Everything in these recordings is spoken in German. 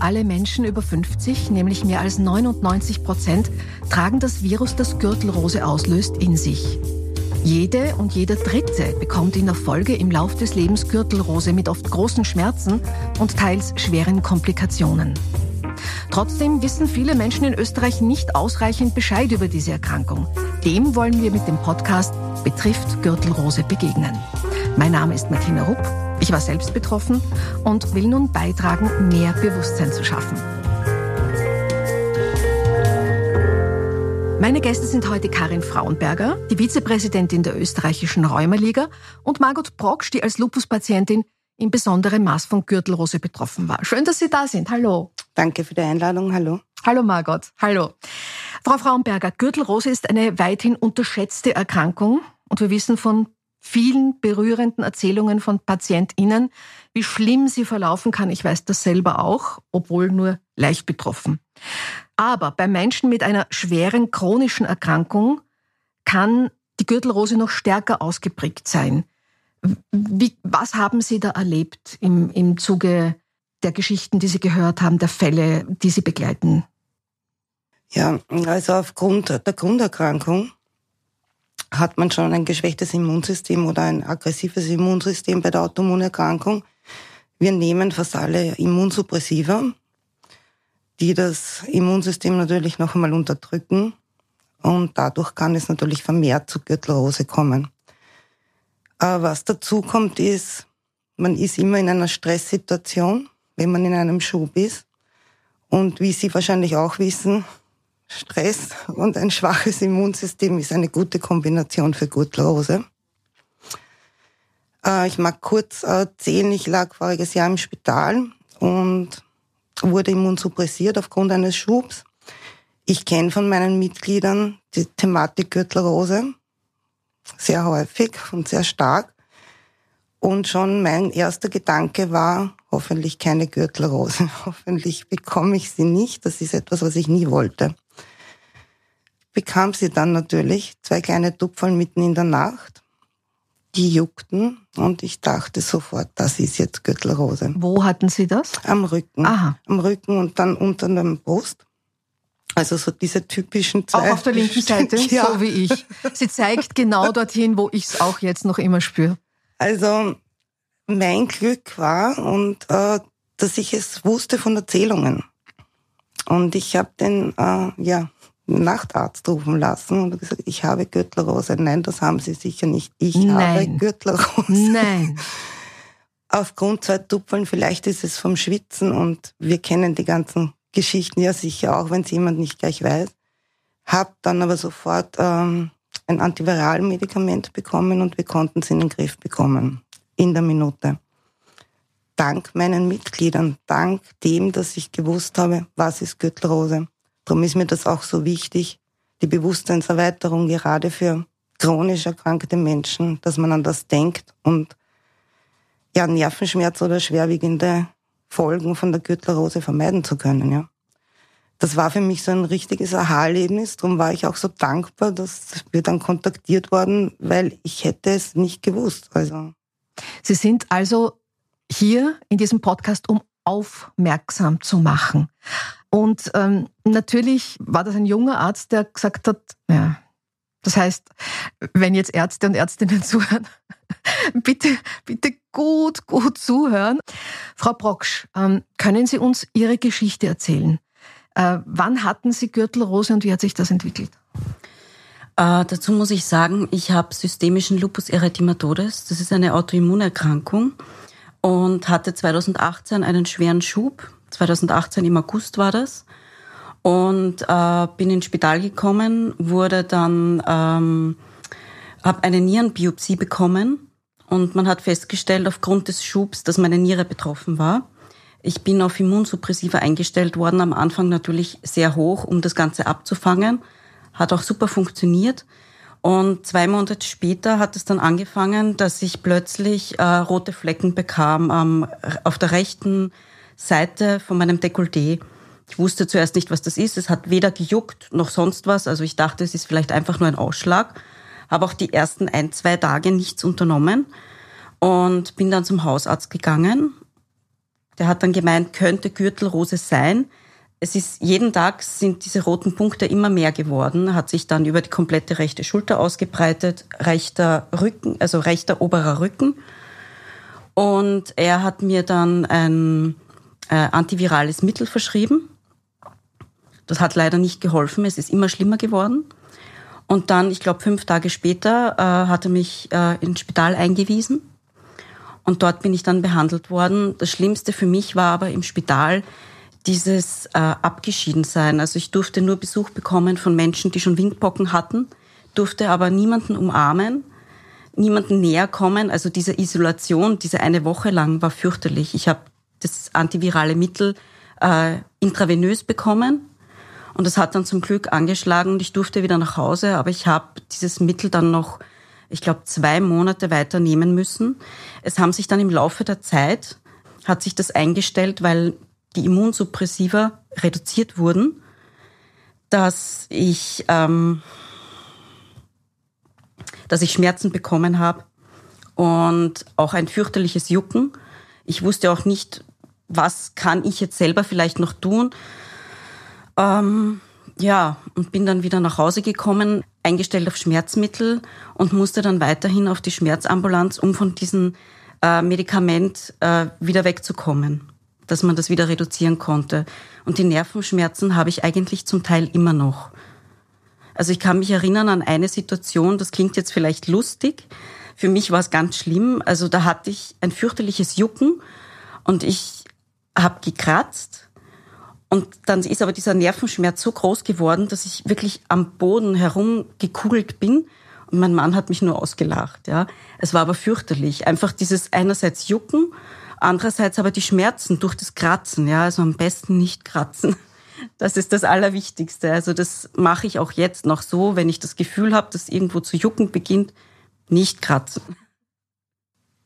alle Menschen über 50, nämlich mehr als 99 Prozent, tragen das Virus, das Gürtelrose auslöst, in sich. Jede und jeder Dritte bekommt in der Folge im Lauf des Lebens Gürtelrose mit oft großen Schmerzen und teils schweren Komplikationen. Trotzdem wissen viele Menschen in Österreich nicht ausreichend Bescheid über diese Erkrankung. Dem wollen wir mit dem Podcast Betrifft Gürtelrose begegnen. Mein Name ist Martina Rupp. Ich war selbst betroffen und will nun beitragen, mehr Bewusstsein zu schaffen. Meine Gäste sind heute Karin Frauenberger, die Vizepräsidentin der österreichischen Rheumaliga, und Margot Brocksch, die als Lupuspatientin in besonderem Maß von Gürtelrose betroffen war. Schön, dass Sie da sind. Hallo. Danke für die Einladung. Hallo. Hallo Margot. Hallo. Frau Frauenberger, Gürtelrose ist eine weithin unterschätzte Erkrankung und wir wissen von vielen berührenden Erzählungen von PatientInnen, wie schlimm sie verlaufen kann. Ich weiß das selber auch, obwohl nur leicht betroffen. Aber bei Menschen mit einer schweren chronischen Erkrankung kann die Gürtelrose noch stärker ausgeprägt sein. Wie, was haben Sie da erlebt im, im Zuge der Geschichten, die Sie gehört haben, der Fälle, die Sie begleiten? Ja, also aufgrund der Grunderkrankung hat man schon ein geschwächtes Immunsystem oder ein aggressives Immunsystem bei der Autoimmunerkrankung. Wir nehmen fast alle Immunsuppressiva, die das Immunsystem natürlich noch einmal unterdrücken und dadurch kann es natürlich vermehrt zu Gürtelrose kommen. Aber was dazu kommt ist, man ist immer in einer Stresssituation, wenn man in einem Schub ist. Und wie Sie wahrscheinlich auch wissen, Stress und ein schwaches Immunsystem ist eine gute Kombination für Gürtelrose. Äh, ich mag kurz erzählen, ich lag voriges Jahr im Spital und wurde immunsuppressiert aufgrund eines Schubs. Ich kenne von meinen Mitgliedern die Thematik Gürtelrose sehr häufig und sehr stark. Und schon mein erster Gedanke war, hoffentlich keine Gürtelrose. Hoffentlich bekomme ich sie nicht. Das ist etwas, was ich nie wollte. Bekam sie dann natürlich, zwei kleine Tupferl mitten in der Nacht. Die juckten und ich dachte sofort, das ist jetzt Gürtelrose. Wo hatten Sie das? Am Rücken. Aha. Am Rücken und dann unter dem Brust. Also so diese typischen zwei. Auch auf der linken Seite, ja. so wie ich. Sie zeigt genau dorthin, wo ich es auch jetzt noch immer spüre. Also mein Glück war und äh, dass ich es wusste von Erzählungen. Und ich habe den äh, ja Nachtarzt rufen lassen und gesagt, ich habe Gürtelrose. Nein, das haben Sie sicher nicht. Ich Nein. habe Gürtelrose. Nein. Aufgrund zwei Tupfeln, vielleicht ist es vom Schwitzen und wir kennen die ganzen Geschichten ja sicher auch, wenn es jemand nicht gleich weiß. Hab dann aber sofort ähm, ein Antiviralmedikament bekommen und wir konnten es in den Griff bekommen. In der Minute. Dank meinen Mitgliedern, dank dem, dass ich gewusst habe, was ist Gürtelrose. Darum ist mir das auch so wichtig, die Bewusstseinserweiterung gerade für chronisch erkrankte Menschen, dass man an das denkt und ja, Nervenschmerz oder schwerwiegende Folgen von der Gürtelrose vermeiden zu können, ja. Das war für mich so ein richtiges Aha-Erlebnis. Darum war ich auch so dankbar, dass wir dann kontaktiert worden, weil ich hätte es nicht gewusst. Also. Sie sind also hier in diesem Podcast, um aufmerksam zu machen. Und ähm, natürlich war das ein junger Arzt, der gesagt hat, ja, das heißt, wenn jetzt Ärzte und Ärztinnen zuhören, bitte, bitte gut, gut zuhören. Frau Brocksch, ähm, können Sie uns Ihre Geschichte erzählen? Äh, wann hatten Sie Gürtelrose und wie hat sich das entwickelt? Äh, dazu muss ich sagen, ich habe systemischen Lupus erythematodes. Das ist eine Autoimmunerkrankung und hatte 2018 einen schweren Schub. 2018 im August war das und äh, bin ins Spital gekommen, wurde dann ähm, habe eine Nierenbiopsie bekommen und man hat festgestellt aufgrund des Schubs, dass meine Niere betroffen war. Ich bin auf Immunsuppressiva eingestellt worden, am Anfang natürlich sehr hoch, um das Ganze abzufangen. Hat auch super funktioniert. Und zwei Monate später hat es dann angefangen, dass ich plötzlich äh, rote Flecken bekam ähm, auf der rechten Seite von meinem Dekolleté. Ich wusste zuerst nicht, was das ist. Es hat weder gejuckt noch sonst was. Also ich dachte, es ist vielleicht einfach nur ein Ausschlag. Habe auch die ersten ein, zwei Tage nichts unternommen und bin dann zum Hausarzt gegangen. Der hat dann gemeint, könnte Gürtelrose sein. Es ist jeden Tag sind diese roten Punkte immer mehr geworden, hat sich dann über die komplette rechte Schulter ausgebreitet, rechter Rücken, also rechter oberer Rücken. Und er hat mir dann ein äh, antivirales Mittel verschrieben. Das hat leider nicht geholfen. Es ist immer schlimmer geworden. Und dann, ich glaube, fünf Tage später äh, hat er mich äh, ins Spital eingewiesen. Und dort bin ich dann behandelt worden. Das Schlimmste für mich war aber im Spital dieses äh, Abgeschiedensein. Also ich durfte nur Besuch bekommen von Menschen, die schon Windpocken hatten, durfte aber niemanden umarmen, niemanden näher kommen. Also diese Isolation, diese eine Woche lang war fürchterlich. Ich habe das antivirale Mittel äh, intravenös bekommen und das hat dann zum Glück angeschlagen und ich durfte wieder nach Hause, aber ich habe dieses Mittel dann noch, ich glaube, zwei Monate weiter nehmen müssen. Es haben sich dann im Laufe der Zeit, hat sich das eingestellt, weil die Immunsuppressiva reduziert wurden, dass ich, ähm, dass ich Schmerzen bekommen habe und auch ein fürchterliches Jucken. Ich wusste auch nicht, was kann ich jetzt selber vielleicht noch tun. Ähm, ja, und bin dann wieder nach Hause gekommen, eingestellt auf Schmerzmittel und musste dann weiterhin auf die Schmerzambulanz, um von diesem äh, Medikament äh, wieder wegzukommen, dass man das wieder reduzieren konnte. Und die Nervenschmerzen habe ich eigentlich zum Teil immer noch. Also ich kann mich erinnern an eine Situation, das klingt jetzt vielleicht lustig, für mich war es ganz schlimm. Also da hatte ich ein fürchterliches Jucken und ich habe gekratzt und dann ist aber dieser Nervenschmerz so groß geworden, dass ich wirklich am Boden herumgekugelt bin. Und mein Mann hat mich nur ausgelacht. Ja, es war aber fürchterlich. Einfach dieses einerseits Jucken, andererseits aber die Schmerzen durch das Kratzen. Ja, also am besten nicht kratzen. Das ist das Allerwichtigste. Also das mache ich auch jetzt noch so, wenn ich das Gefühl habe, dass irgendwo zu jucken beginnt, nicht kratzen.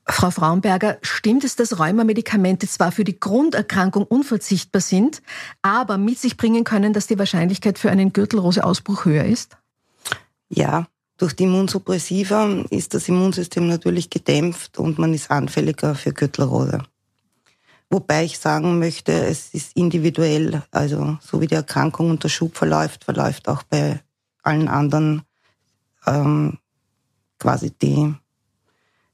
Frau Frauenberger, stimmt es, dass Rheumamedikamente zwar für die Grunderkrankung unverzichtbar sind, aber mit sich bringen können, dass die Wahrscheinlichkeit für einen Gürtelroseausbruch höher ist? Ja, durch die Immunsuppressiva ist das Immunsystem natürlich gedämpft und man ist anfälliger für Gürtelrose. Wobei ich sagen möchte, es ist individuell, also so wie die Erkrankung unter Schub verläuft, verläuft auch bei allen anderen ähm, quasi die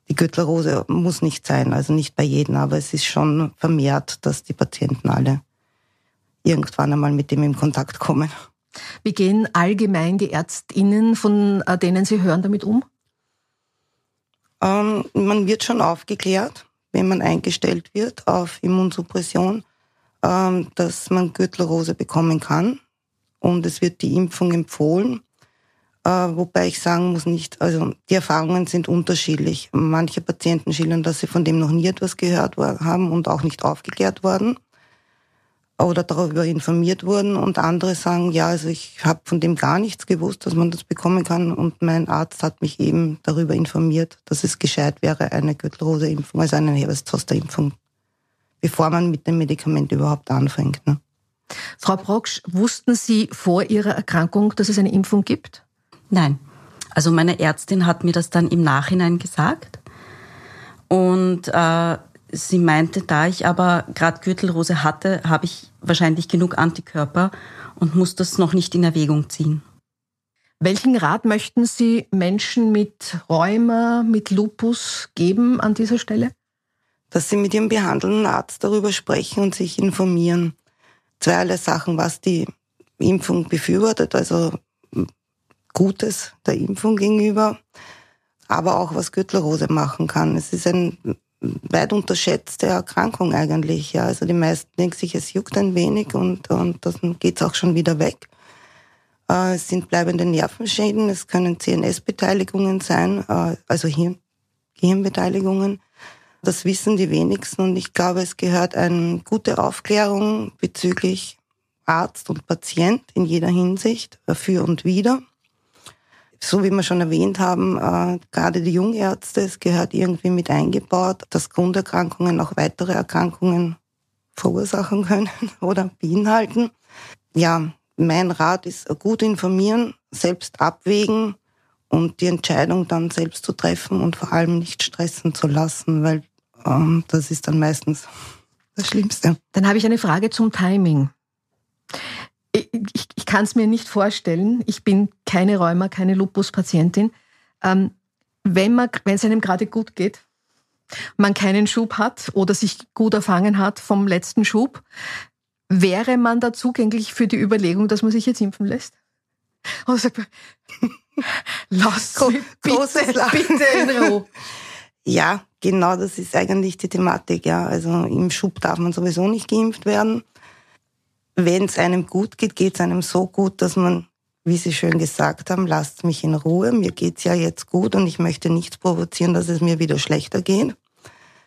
die Gürtelrose muss nicht sein, also nicht bei jedem, aber es ist schon vermehrt, dass die Patienten alle irgendwann einmal mit dem in Kontakt kommen. Wie gehen allgemein die Ärztinnen, von äh, denen Sie hören, damit um? Ähm, man wird schon aufgeklärt, wenn man eingestellt wird auf Immunsuppression, ähm, dass man Gürtelrose bekommen kann. Und es wird die Impfung empfohlen. Äh, wobei ich sagen muss nicht, also die Erfahrungen sind unterschiedlich. Manche Patienten schildern, dass sie von dem noch nie etwas gehört haben und auch nicht aufgeklärt worden oder darüber informiert wurden und andere sagen, ja, also ich habe von dem gar nichts gewusst, dass man das bekommen kann und mein Arzt hat mich eben darüber informiert, dass es gescheit wäre, eine Gürtelrose-Impfung, also eine Herbeszoster-Impfung, bevor man mit dem Medikament überhaupt anfängt. Ne? Frau Brocksch, wussten Sie vor Ihrer Erkrankung, dass es eine Impfung gibt? Nein. Also meine Ärztin hat mir das dann im Nachhinein gesagt. Und äh, sie meinte, da ich aber gerade Gürtelrose hatte, habe ich wahrscheinlich genug Antikörper und muss das noch nicht in Erwägung ziehen. Welchen Rat möchten Sie Menschen mit Rheuma, mit Lupus geben an dieser Stelle? Dass sie mit ihrem behandelnden Arzt darüber sprechen und sich informieren. Zweierlei Sachen, was die Impfung befürwortet, also Gutes der Impfung gegenüber, aber auch was Gürtelrose machen kann. Es ist eine weit unterschätzte Erkrankung eigentlich. Ja. Also die meisten denken sich, es juckt ein wenig und, und dann geht's auch schon wieder weg. Äh, es sind bleibende Nervenschäden, es können CNS-Beteiligungen sein, äh, also Hirn, Gehirnbeteiligungen. Das wissen die wenigsten und ich glaube, es gehört eine gute Aufklärung bezüglich Arzt und Patient in jeder Hinsicht, für und wieder so wie wir schon erwähnt haben, äh, gerade die Jungärzte, es gehört irgendwie mit eingebaut, dass Grunderkrankungen auch weitere Erkrankungen verursachen können oder beinhalten. Ja, mein Rat ist gut informieren, selbst abwägen und die Entscheidung dann selbst zu treffen und vor allem nicht stressen zu lassen, weil ähm, das ist dann meistens das Schlimmste. Dann habe ich eine Frage zum Timing. Ich, ich, kann es mir nicht vorstellen. Ich bin keine Rheuma, keine Lupus-Patientin. Ähm, wenn man, wenn es einem gerade gut geht, man keinen Schub hat oder sich gut erfangen hat vom letzten Schub, wäre man da zugänglich für die Überlegung, dass man sich jetzt impfen lässt? Oder sagt man, lass mich bitte, bitte in Ruhe. Ja, genau, das ist eigentlich die Thematik. Ja, also im Schub darf man sowieso nicht geimpft werden. Wenn es einem gut geht, geht es einem so gut, dass man, wie Sie schön gesagt haben, lasst mich in Ruhe. Mir geht's ja jetzt gut und ich möchte nichts provozieren, dass es mir wieder schlechter geht.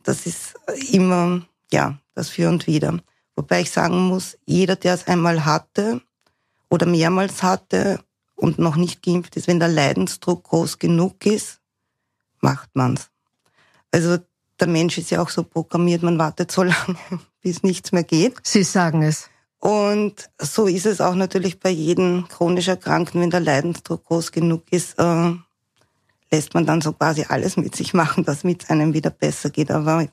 Das ist immer, ja, das für und wieder. Wobei ich sagen muss, jeder, der es einmal hatte oder mehrmals hatte und noch nicht geimpft ist, wenn der Leidensdruck groß genug ist, macht man's. Also der Mensch ist ja auch so programmiert, man wartet so lange, bis nichts mehr geht. Sie sagen es. Und so ist es auch natürlich bei jedem chronisch Erkrankten, wenn der Leidensdruck groß genug ist, äh, lässt man dann so quasi alles mit sich machen, damit es einem wieder besser geht. Aber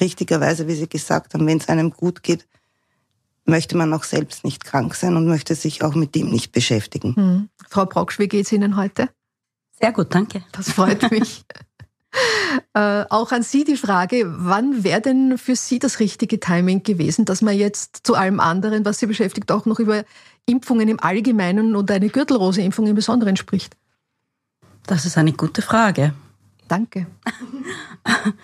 richtigerweise, wie Sie gesagt haben, wenn es einem gut geht, möchte man auch selbst nicht krank sein und möchte sich auch mit dem nicht beschäftigen. Hm. Frau Brocksch, wie geht's Ihnen heute? Sehr gut, danke. Das freut mich. Äh, auch an Sie die Frage, wann wäre denn für Sie das richtige Timing gewesen, dass man jetzt zu allem anderen, was Sie beschäftigt, auch noch über Impfungen im Allgemeinen und eine Gürtelrose-Impfung im Besonderen spricht? Das ist eine gute Frage. Danke.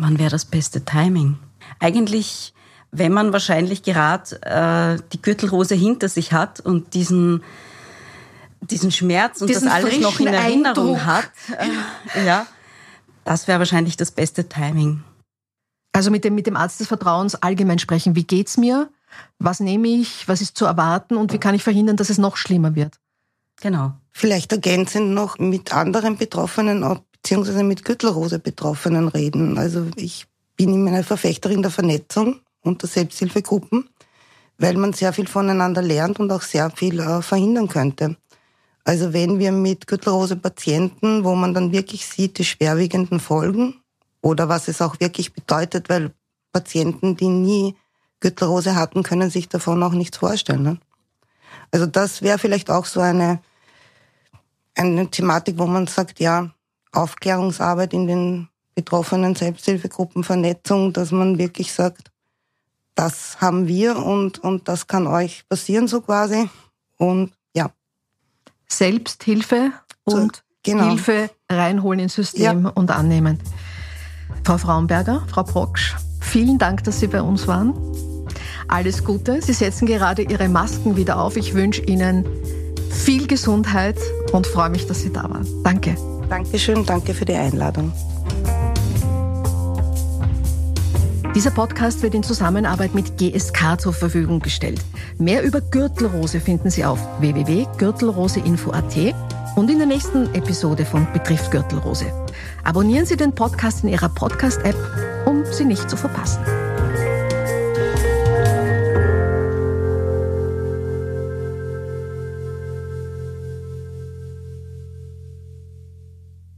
wann wäre das beste Timing? Eigentlich, wenn man wahrscheinlich gerade äh, die Gürtelrose hinter sich hat und diesen diesen Schmerz und diesen das alles noch in Erinnerung Eindruck. hat, äh, ja, das wäre wahrscheinlich das beste Timing. Also mit dem, mit dem Arzt des Vertrauens allgemein sprechen. Wie geht's mir? Was nehme ich? Was ist zu erwarten? Und wie kann ich verhindern, dass es noch schlimmer wird? Genau. Vielleicht ergänzend noch mit anderen Betroffenen, beziehungsweise mit Gürtelrose-Betroffenen reden. Also ich bin immer eine Verfechterin der Vernetzung unter Selbsthilfegruppen, weil man sehr viel voneinander lernt und auch sehr viel äh, verhindern könnte. Also wenn wir mit Gürtelrose-Patienten, wo man dann wirklich sieht, die schwerwiegenden Folgen oder was es auch wirklich bedeutet, weil Patienten, die nie Gürtelrose hatten, können sich davon auch nichts vorstellen. Ne? Also das wäre vielleicht auch so eine, eine Thematik, wo man sagt, ja, Aufklärungsarbeit in den betroffenen Selbsthilfegruppen, Vernetzung, dass man wirklich sagt, das haben wir und, und das kann euch passieren so quasi. Und Selbsthilfe und genau. Hilfe reinholen ins System ja. und annehmen. Frau Frauenberger, Frau Brocksch, vielen Dank, dass Sie bei uns waren. Alles Gute. Sie setzen gerade Ihre Masken wieder auf. Ich wünsche Ihnen viel Gesundheit und freue mich, dass Sie da waren. Danke. Dankeschön, danke für die Einladung. Dieser Podcast wird in Zusammenarbeit mit GSK zur Verfügung gestellt. Mehr über Gürtelrose finden Sie auf www.gürtelroseinfo.at und in der nächsten Episode von Betrifft Gürtelrose. Abonnieren Sie den Podcast in Ihrer Podcast-App, um sie nicht zu verpassen.